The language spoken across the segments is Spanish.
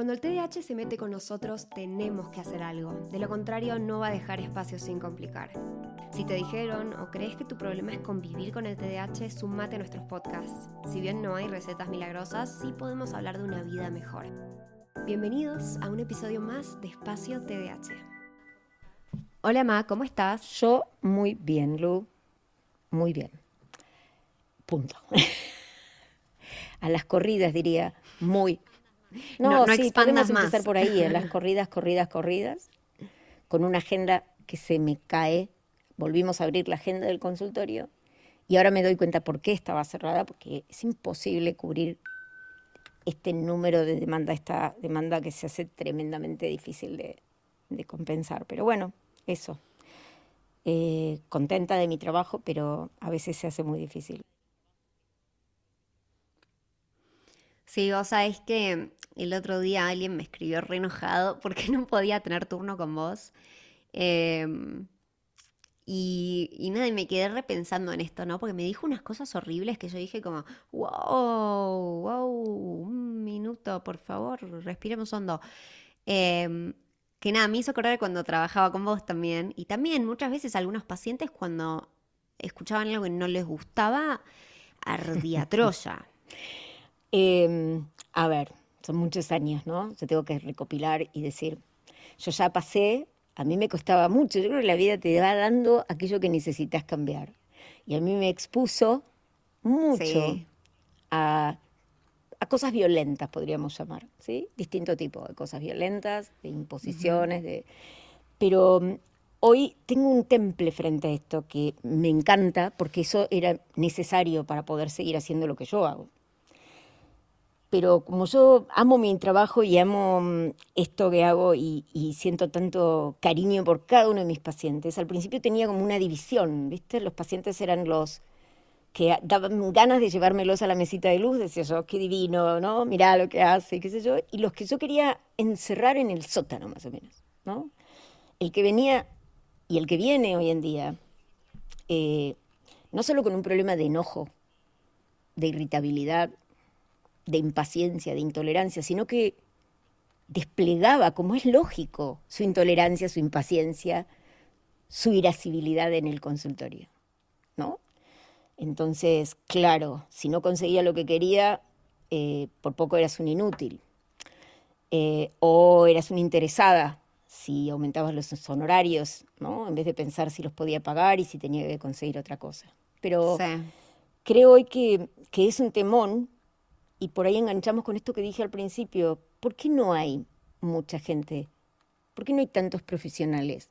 Cuando el TDAH se mete con nosotros, tenemos que hacer algo. De lo contrario, no va a dejar espacio sin complicar. Si te dijeron o crees que tu problema es convivir con el TDAH, sumate a nuestros podcasts. Si bien no hay recetas milagrosas, sí podemos hablar de una vida mejor. Bienvenidos a un episodio más de Espacio TDAH. Hola Ma, ¿cómo estás? Yo muy bien, Lu. Muy bien. Punto. a las corridas diría muy no, no, sí, podemos más. empezar por ahí, en las corridas, corridas, corridas, con una agenda que se me cae. Volvimos a abrir la agenda del consultorio y ahora me doy cuenta por qué estaba cerrada, porque es imposible cubrir este número de demanda, esta demanda que se hace tremendamente difícil de, compensar. Pero bueno, eso. Eh, contenta de mi trabajo, pero a veces se hace muy difícil. Sí, vos sabés que el otro día alguien me escribió re enojado porque no podía tener turno con vos. Em, y, y nada, y me quedé repensando en esto, ¿no? Porque me dijo unas cosas horribles que yo dije como, wow, wow, un minuto, por favor, respiremos hondo. Em, que nada, me hizo acordar cuando trabajaba con vos también. Y también muchas veces algunos pacientes cuando escuchaban algo que no les gustaba, ardía Troya. Em, a ver, son muchos años, ¿no? Yo tengo que recopilar y decir, yo ya pasé, a mí me costaba mucho, yo creo que la vida te va dando aquello que necesitas cambiar. Y a mí me expuso mucho a, cosas violentas, podríamos llamar, ¿sí? Distinto tipo de cosas violentas, de imposiciones, de... Pero mm, hoy tengo un temple frente a esto que me encanta porque eso era necesario para poder seguir haciendo lo que yo hago pero como yo amo mi trabajo y amo mm, esto que hago y, siento tanto cariño por cada uno de mis pacientes, al principio tenía como una división, ¿viste? Los pacientes eran los que daban ganas de llevármelos a la mesita de luz, decía yo, qué divino, ¿no? Mirá lo que hace, qué sé yo, y los que yo quería encerrar en el sótano, más o menos, ¿no? El que venía y el que viene hoy en día, eh, no solo con un problema de enojo, de irritabilidad, de impaciencia, de intolerancia, sino que desplegaba, como es lógico, su intolerancia, su impaciencia, su irascibilidad en el consultorio, ¿no? Entonces, claro, si no conseguía lo que quería, eh, por poco eras un inútil. Eh, o eras una interesada si aumentabas los honorarios, ¿no? En vez de pensar si los podía pagar y si tenía que conseguir otra cosa. Pero creo hoy que, que es un temón y por ahí enganchamos con esto que dije al principio, ¿por qué no hay mucha gente? ¿Por qué no hay tantos profesionales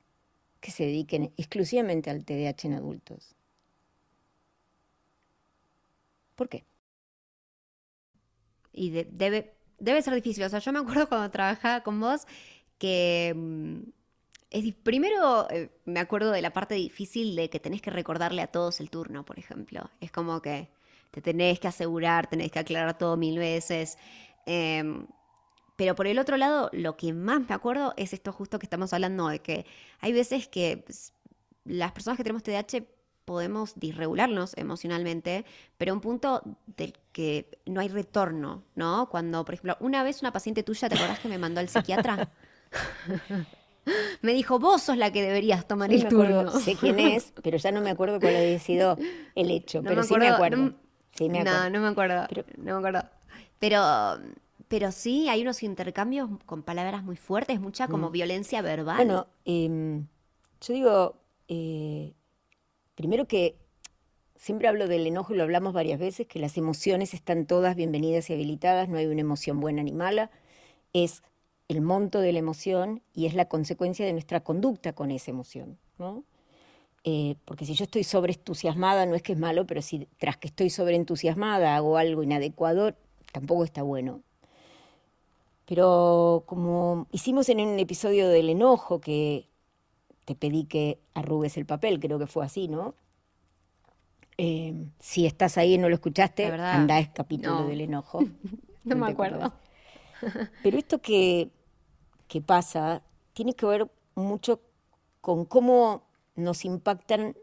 que se dediquen exclusivamente al TDAH en adultos? ¿Por qué? Y debe, debe ser difícil. O sea, yo me acuerdo cuando trabajaba con vos que mm, es, primero eh, me acuerdo de la parte difícil de que tenés que recordarle a todos el turno, por ejemplo. Es como que te tenés que asegurar, tenés que aclarar todo mil veces. Em, pero por el otro lado, lo que más me acuerdo es esto justo que estamos hablando, de que hay veces que las personas que tenemos TDAH podemos disregularnos emocionalmente, pero un punto del que no hay retorno, ¿no? Cuando, por ejemplo, una vez una paciente tuya, ¿te acordás que me mandó al psiquiatra? me dijo, vos sos la que deberías tomar el turno. sé quién es, pero ya no me acuerdo cuál había sido el hecho, pero sí me acuerdo. No, no me acuerdo. Pero, no me acuerdo. Pero, pero sí, hay unos intercambios con palabras muy fuertes, mucha como mm. violencia verbal. Bueno, em, yo digo, eh, primero que siempre hablo del enojo y lo hablamos varias veces, que las emociones están todas bienvenidas y habilitadas, no hay una emoción buena ni mala, es el monto de la emoción y es la consecuencia de nuestra conducta con esa emoción, ¿no? Eh, porque si yo estoy sobreentusiasmada, no es que es malo, pero si tras que estoy sobreentusiasmada hago algo inadecuado, tampoco está bueno. Pero como hicimos en un episodio del enojo, que te pedí que arrugues el papel, creo que fue así, ¿no? Eh, si estás ahí y no lo escuchaste, anda es capítulo del enojo. no, me acuerdo. Pero esto que, que pasa tiene que ver mucho con cómo nos impactan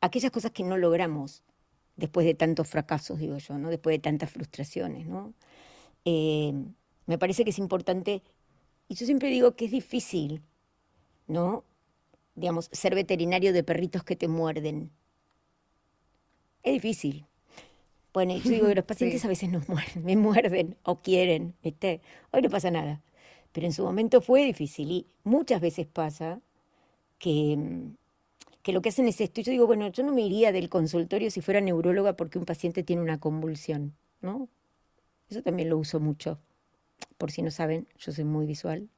aquellas cosas que no logramos después de tantos fracasos, digo yo, ¿no? después de tantas frustraciones. ¿no? Eh, me parece que es importante, y yo siempre digo que es difícil, ¿no? Digamos, ser veterinario de perritos que te muerden. Es difícil. Bueno, yo digo que los pacientes a veces nos muerden, me muerden o quieren, ¿viste? Hoy no pasa nada. Pero en su momento fue difícil y muchas veces pasa que, que lo que hacen es esto. Yo digo, bueno, yo no me iría del consultorio si fuera neuróloga porque un paciente tiene una convulsión, ¿no? Eso también lo uso mucho. Por si no saben, yo soy muy visual.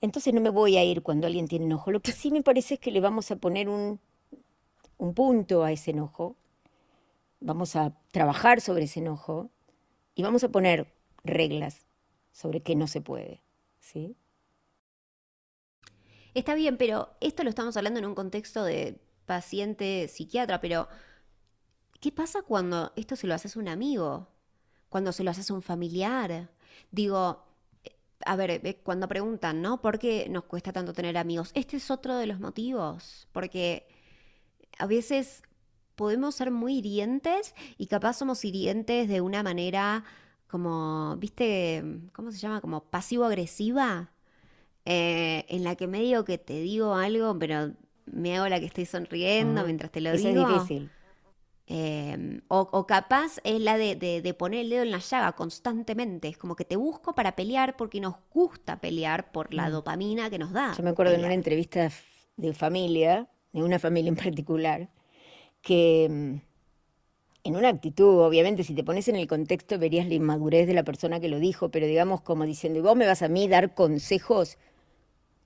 Entonces no me voy a ir cuando alguien tiene enojo. Lo que sí me parece es que le vamos a poner un, un punto a ese enojo, vamos a trabajar sobre ese enojo y vamos a poner reglas sobre qué no se puede. ¿sí? Está bien, pero esto lo estamos hablando en un contexto de paciente psiquiatra, pero ¿qué pasa cuando esto se lo haces a un amigo? Cuando se lo haces a un familiar. Digo, a ver, eh, cuando preguntan, ¿no? ¿Por qué nos cuesta tanto tener amigos? Este es otro de los motivos, porque a veces podemos ser muy hirientes y capaz somos hirientes de una manera como, viste, ¿cómo se llama? Como pasivo-agresiva, eh, en la que medio que te digo algo, pero me hago la que estoy sonriendo mientras te lo Eso digo. es difícil. Em, o, o capaz es la de, de- de poner el dedo en la llaga constantemente. Es como que te busco para pelear porque nos gusta pelear por la dopamina que nos da. Yo me acuerdo en una entrevista de familia, de una familia en particular, que mm, en una actitud, obviamente, si te pones en el contexto verías la inmadurez de la persona que lo dijo, pero digamos como diciendo, ¿y vos me vas a mí dar consejos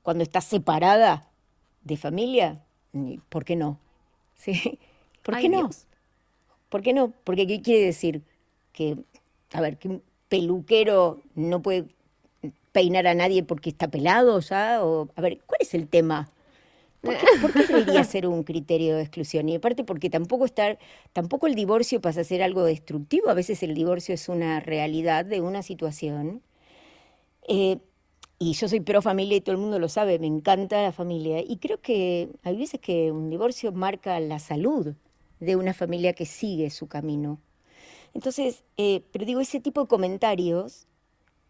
cuando estás separada de familia? ¿Por qué no? ¿Sí? ¿Por Ay, qué no? Dios. ¿Por qué no? Porque ¿qué quiere decir? Que, a ver, que un peluquero no puede peinar a nadie porque está pelado ya, o, a ver, ¿cuál es el tema? ¿Por qué, por qué debería ser un criterio de exclusión? Y aparte porque tampoco estar, tampoco el divorcio pasa a ser algo destructivo, a veces el divorcio es una realidad de una situación. Eh, y yo soy pro familia y todo el mundo lo sabe, me encanta la familia. Y creo que hay veces que un divorcio marca la salud de una familia que sigue su camino. Entonces, eh, pero digo, ese tipo de comentarios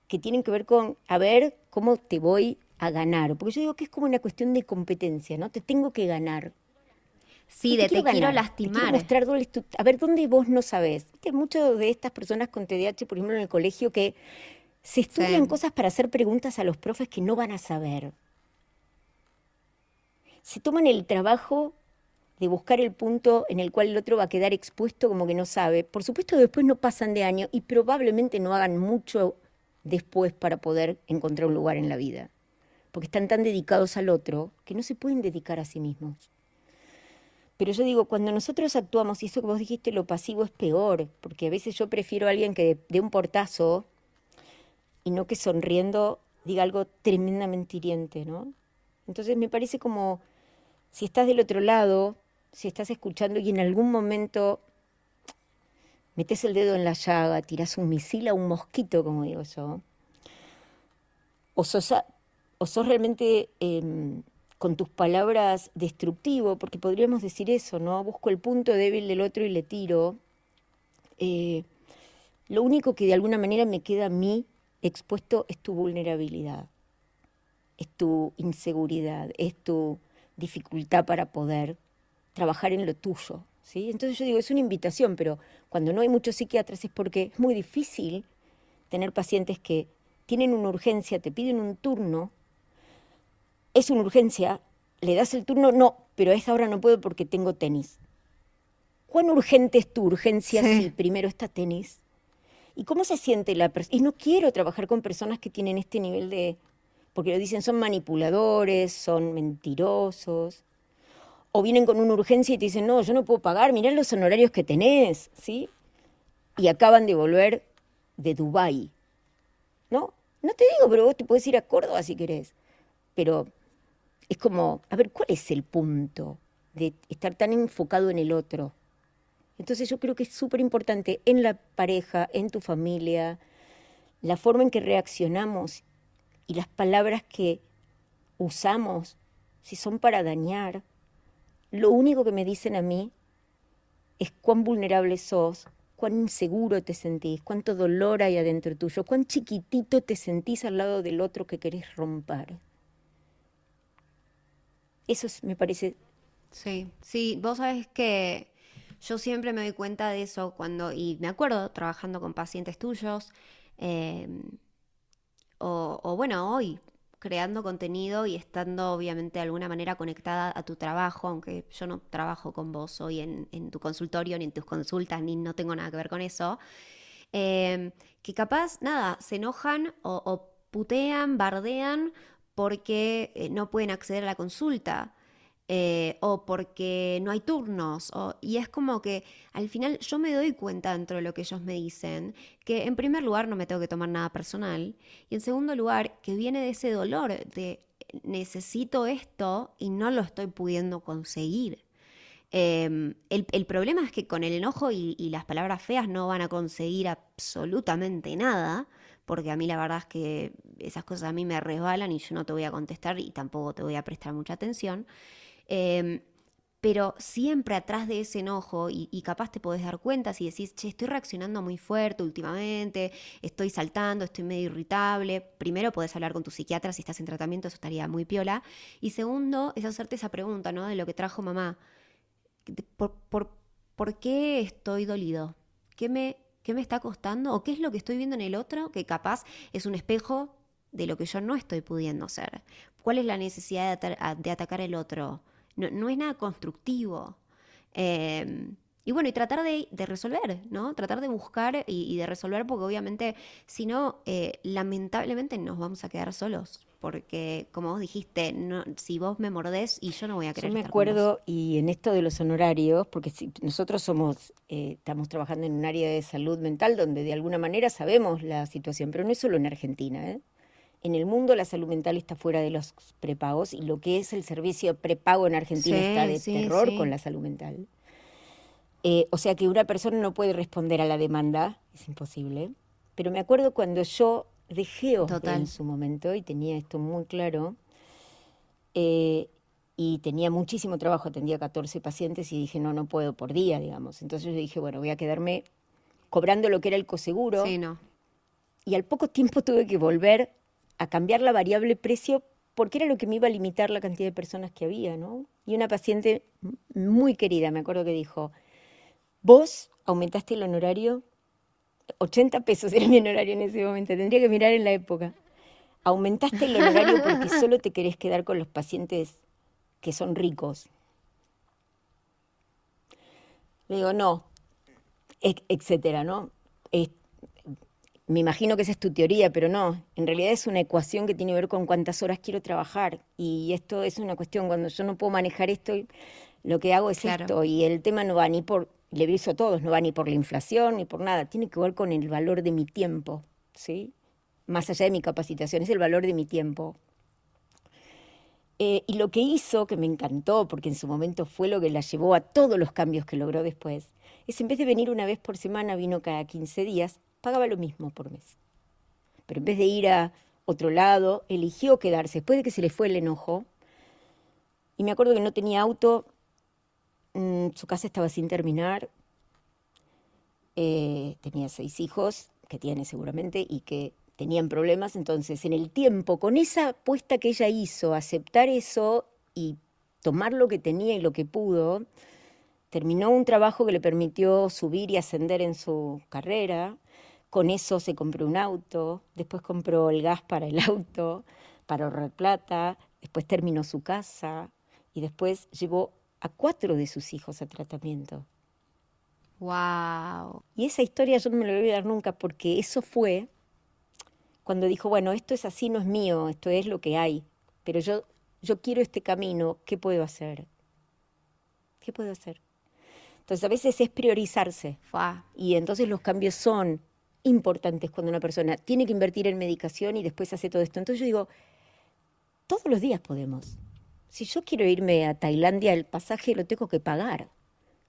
que tienen que ver con, a ver, cómo te voy a ganar. Porque yo digo que es como una cuestión de competencia, ¿no? Te tengo que ganar. Sí, de te quiero Te lastimar. quiero mostrar dónde tu- a ver dónde vos no sabés. Muchas de estas personas con TDAH, por ejemplo, en el colegio, que se estudian Sí. cosas para hacer preguntas a los profes que no van a saber. Se toman el trabajo de buscar el punto en el cual el otro va a quedar expuesto como que no sabe. Por supuesto, después no pasan de año y probablemente no hagan mucho después para poder encontrar un lugar en la vida. Porque están tan dedicados al otro que no se pueden dedicar a sí mismos. Pero yo digo, cuando nosotros actuamos, y eso que vos dijiste, lo pasivo es peor, porque a veces yo prefiero a alguien que dé un portazo y no que sonriendo diga algo tremendamente hiriente, ¿no? Entonces me parece como si estás del otro lado, si estás escuchando y en algún momento metes el dedo en la llaga, tirás un misil a un mosquito, como digo yo, o sos, o sos realmente em, con tus palabras destructivo, porque podríamos decir eso, ¿no? Busco el punto débil del otro y le tiro. Eh, lo único que de alguna manera me queda a mí expuesto es tu vulnerabilidad, es tu inseguridad, es tu dificultad para poder trabajar en lo tuyo. ¿sí? Entonces yo digo, es una invitación, pero cuando no hay muchos psiquiatras es porque es muy difícil tener pacientes que tienen una urgencia, te piden un turno, es una urgencia, le das el turno, no, pero a esa hora no puedo porque tengo tenis. ¿Cuán urgente es tu urgencia Sí. si primero está tenis? ¿Y cómo se siente la persona? Y no quiero trabajar con personas que tienen este nivel de... Porque lo dicen, son manipuladores, son mentirosos. O vienen con una urgencia y te dicen, no, yo no puedo pagar, mirá los honorarios que tenés, ¿sí? Y acaban de volver de Dubái. ¿No? No te digo, pero vos te puedes ir a Córdoba si querés. Pero es como, a ver, ¿cuál es el punto de estar tan enfocado en el otro? Entonces yo creo que es súper importante en la pareja, en tu familia, la forma en que reaccionamos y las palabras que usamos, si son para dañar, lo único que me dicen a mí es cuán vulnerable sos cuán inseguro te sentís, cuánto dolor hay adentro tuyo, cuán chiquitito te sentís al lado del otro que querés romper. Eso me parece... Sí, sí, vos sabés que yo siempre me doy cuenta de eso cuando, y me acuerdo trabajando con pacientes tuyos, em, o, bueno, hoy creando contenido y estando obviamente de alguna manera conectada a tu trabajo, aunque yo no trabajo con vos hoy en, tu consultorio, ni en tus consultas, ni no tengo nada que ver con eso, em, que capaz, nada, se enojan o, putean, bardean porque eh, no pueden acceder a la consulta. Eh, o porque no hay turnos. y es como que al final yo me doy cuenta dentro de lo que ellos me dicen, que en primer lugar no me tengo que tomar nada personal y en segundo lugar que viene de ese dolor de necesito esto y no lo estoy pudiendo conseguir. Em, el, problema es que con el enojo y, y las palabras feas no van a conseguir absolutamente nada porque a mí la verdad es que esas cosas a mí me resbalan y yo no te voy a contestar y tampoco te voy a prestar mucha atención. Em, pero siempre atrás de ese enojo, y, capaz te podés dar cuenta si decís, che, estoy reaccionando muy fuerte últimamente, estoy saltando, estoy medio irritable. Primero podés hablar con tu psiquiatra si estás en tratamiento, eso estaría muy piola. Y segundo, es hacerte esa pregunta, ¿no? De lo que trajo mamá. ¿Por, por, qué estoy dolido? ¿Qué me, ¿Qué me está costando? ¿O qué es lo que estoy viendo en el otro que capaz es un espejo de lo que yo no estoy pudiendo ser? ¿Cuál es la necesidad de, de atacar el otro? No, es nada constructivo. Em, y bueno, y tratar de, resolver, ¿no? Tratar de buscar y, de resolver, porque obviamente, si no, eh, lamentablemente nos vamos a quedar solos. Porque, como vos dijiste, no, si vos me mordés y yo no voy a querer. Yo me acuerdo, y en esto de los honorarios, porque si nosotros somos, eh, estamos trabajando en un área de salud mental donde de alguna manera sabemos la situación, pero no es solo en Argentina, ¿eh? En el mundo la salud mental está fuera de los prepagos y lo que es el servicio prepago en Argentina está de terror con la salud mental. Eh, o sea que una persona no puede responder a la demanda, es imposible. Pero me acuerdo cuando yo dejé en su momento y tenía esto muy claro, eh, y tenía muchísimo trabajo, atendía 14 pacientes y dije, no, no puedo por día, digamos. Entonces yo dije, bueno, voy a quedarme cobrando lo que era el coseguro. Sí, no. Y al poco tiempo tuve que volver a cambiar la variable precio porque era lo que me iba a limitar la cantidad de personas que había, ¿no? Y una paciente muy querida, me acuerdo que dijo, vos aumentaste el honorario, 80 pesos era mi honorario en ese momento, tendría que mirar en la época, aumentaste el honorario porque solo te querés quedar con los pacientes que son ricos. Le digo, no, etcétera, ¿no? Me imagino que esa es tu teoría, pero no, en realidad es una ecuación que tiene que ver con cuántas horas quiero trabajar. Y esto es una cuestión, cuando yo no puedo manejar esto, lo que hago es esto. Y el tema no va ni por, le aviso a todos, no va ni por la inflación ni por nada, tiene que ver con el valor de mi tiempo, ¿sí? Más allá de mi capacitación, es el valor de mi tiempo. Eh, y lo que hizo, que me encantó, porque en su momento fue lo que la llevó a todos los cambios que logró después, es en vez de venir una vez por semana, vino cada 15 días pagaba lo mismo por mes. Pero en vez de ir a otro lado, eligió quedarse después de que se le fue el enojo. Y me acuerdo que no tenía auto, mm, su casa estaba sin terminar, eh, tenía seis hijos, que tiene seguramente, y que tenían problemas. Entonces, en el tiempo, con esa apuesta que ella hizo, aceptar eso y tomar lo que tenía y lo que pudo, terminó un trabajo que le permitió subir y ascender en su carrera, con eso se compró un auto, después compró el gas para el auto, para ahorrar plata, después terminó su casa y después llevó a cuatro de sus hijos a tratamiento. Wow. Y esa historia yo no me la voy a olvidar nunca porque eso fue cuando dijo, bueno, esto es así, no es mío, esto es lo que hay, pero yo, yo quiero este camino, ¿qué puedo hacer? ¿Qué puedo hacer? Entonces a veces es priorizarse. Y entonces los cambios son importantes cuando una persona tiene que invertir en medicación y después hace todo esto. Entonces yo digo, todos los días podemos. Si yo quiero irme a Tailandia, el pasaje lo tengo que pagar.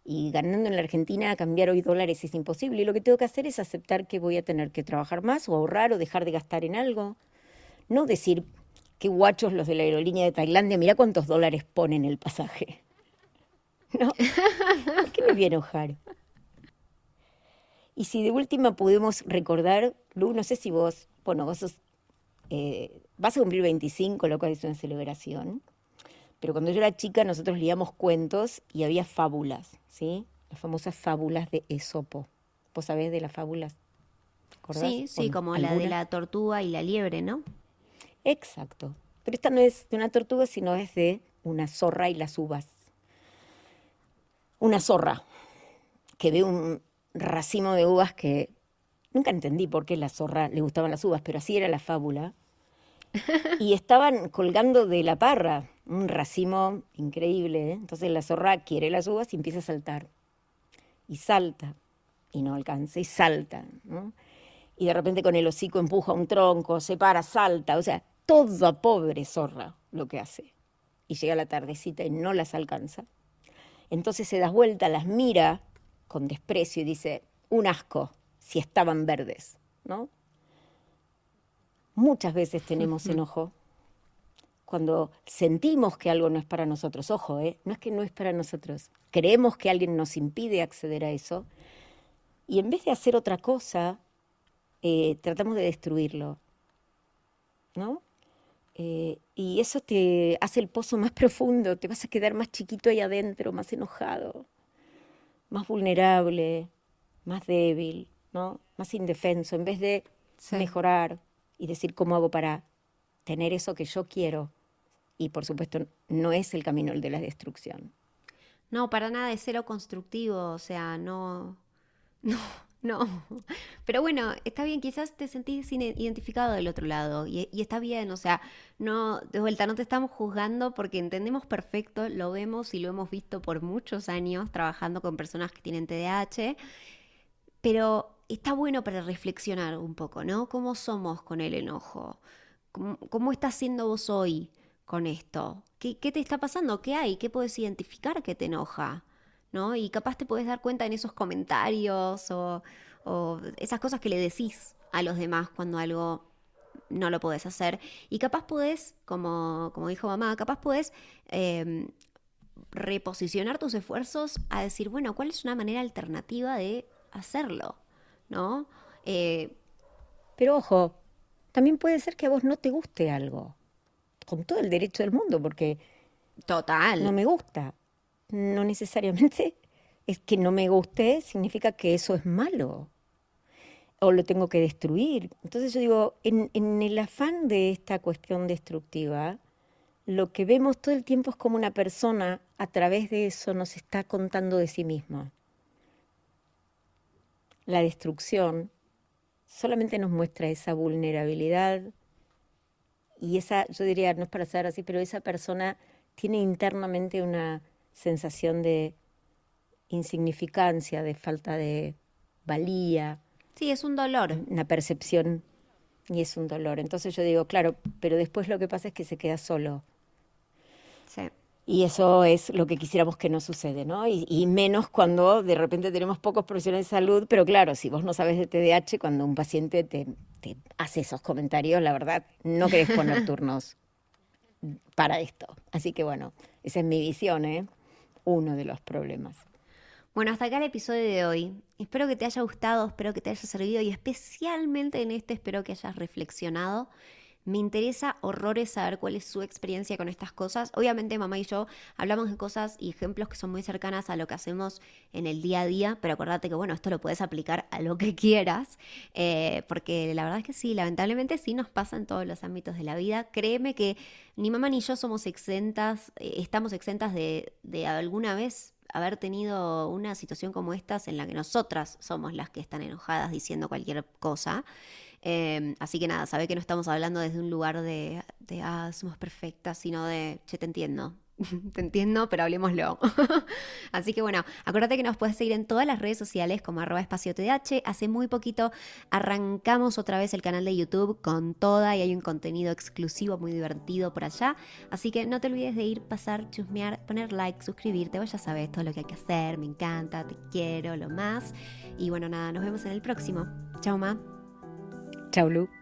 Y ganando en la Argentina, cambiar hoy dólares es imposible. Y lo que tengo que hacer es aceptar que voy a tener que trabajar más o ahorrar o dejar de gastar en algo. No decir, qué guachos los de la aerolínea de Tailandia, mira cuántos dólares ponen el pasaje. No, ¿por qué me voy a enojar? Y si de última podemos recordar, Lu, no sé si vos, bueno, vos sos, eh, vas a cumplir 25, lo cual es una celebración, pero cuando yo era chica nosotros leíamos cuentos y había fábulas, ¿sí? Las famosas fábulas de Esopo. ¿Vos sabés de las fábulas? Sí, sí, como la de la tortuga y la liebre, ¿no? Exacto. Pero esta no es de una tortuga, sino es de una zorra y las uvas. Una zorra que ve un racimo de uvas que nunca entendí por qué la zorra le gustaban las uvas, pero así era la fábula. Y estaban colgando de la parra, un racimo increíble. ¿eh? Entonces la zorra quiere las uvas y empieza a saltar. Y salta, y no alcanza, y salta. Y de repente con el hocico empuja un tronco, se para, salta. O sea, toda pobre zorra lo que hace. Y llega la tardecita y no las alcanza. Entonces se da vuelta, las mira con desprecio y dice, un asco, si estaban verdes, ¿no? Muchas veces tenemos enojo cuando sentimos que algo no es para nosotros. Ojo, ¿eh? no es que no es para nosotros. Creemos que alguien nos impide acceder a eso y en vez de hacer otra cosa, eh, tratamos de destruirlo, ¿no? Eh, y eso te hace el pozo más profundo, te vas a quedar más chiquito ahí adentro, más enojado, más vulnerable, más débil, ¿no? Más indefenso, en vez de mejorar y decir cómo hago para tener eso que yo quiero. Y por supuesto, no es el camino el de la destrucción. No, para nada es cero constructivo, o sea, no, no, no, pero bueno, está bien, quizás te sentís identificado del otro lado y, está bien, o sea, no, de vuelta, no te estamos juzgando porque entendemos perfecto, lo vemos y lo hemos visto por muchos años trabajando con personas que tienen TDAH, pero está bueno para reflexionar un poco, ¿no? ¿Cómo somos con el enojo? ¿Cómo, estás siendo vos hoy con esto? ¿Qué, ¿Qué te está pasando? ¿Qué hay? ¿Qué puedes identificar que te enoja? ¿No? Y capaz te puedes dar cuenta en esos comentarios o, esas cosas que le decís a los demás cuando algo no lo podés hacer. Y capaz podés, como, como dijo mamá, capaz podés em, reposicionar tus esfuerzos a decir, bueno, ¿cuál es una manera alternativa de hacerlo? ¿No? Eh, Pero ojo, también puede ser que a vos no te guste algo, con todo el derecho del mundo, porque... Total. No me gusta no necesariamente es que no me guste, significa que eso es malo o lo tengo que destruir. Entonces yo digo, en, el afán de esta cuestión destructiva, lo que vemos todo el tiempo es como una persona a través de eso nos está contando de sí misma. La destrucción solamente nos muestra esa vulnerabilidad y esa, yo diría, no es para ser así, pero esa persona tiene internamente una sensación de insignificancia, de falta de valía. Sí, es un dolor. Una percepción y es un dolor. Entonces yo digo, claro, pero después lo que pasa es que se queda solo. Sí. Y eso es lo que quisiéramos que no sucede, ¿no? Y, menos cuando de repente tenemos pocos profesionales de salud, pero claro, si vos no sabes de TDAH, cuando un paciente te, te hace esos comentarios, la verdad, no querés poner turnos para esto. Así que bueno, esa es mi visión, ¿eh? Uno de los problemas. Bueno, hasta acá el episodio de hoy. Espero que te haya gustado, espero que te haya servido y especialmente en este espero que hayas reflexionado. Me interesa horrores saber cuál es su experiencia con estas cosas. Obviamente mamá y yo hablamos de cosas y ejemplos que son muy cercanas a lo que hacemos en el día a día, pero acuérdate que bueno, esto lo puedes aplicar a lo que quieras, eh, porque la verdad es que sí, lamentablemente sí nos pasa en todos los ámbitos de la vida. Créeme que ni mamá ni yo somos exentas, eh, estamos exentas de, de alguna vez haber tenido una situación como estas en la que nosotras somos las que están enojadas diciendo cualquier cosa. Em, así que nada, sabe que no estamos hablando desde un lugar de, de ah, somos perfectas, sino de, che, te entiendo. te entiendo, pero hablemoslo. Así que bueno, acuérdate que nos puedes seguir en todas las redes sociales como arroba espacio TDH. Hace muy poquito arrancamos otra vez el canal de YouTube con toda y hay un contenido exclusivo muy divertido por allá. Así que no te olvides de ir, pasar, chusmear, poner like, suscribirte. Vos ya sabes todo lo que hay que hacer. Me encanta, te quiero, lo más. Y bueno, nada, nos vemos en el próximo. Chao, ma. Chao, Lu.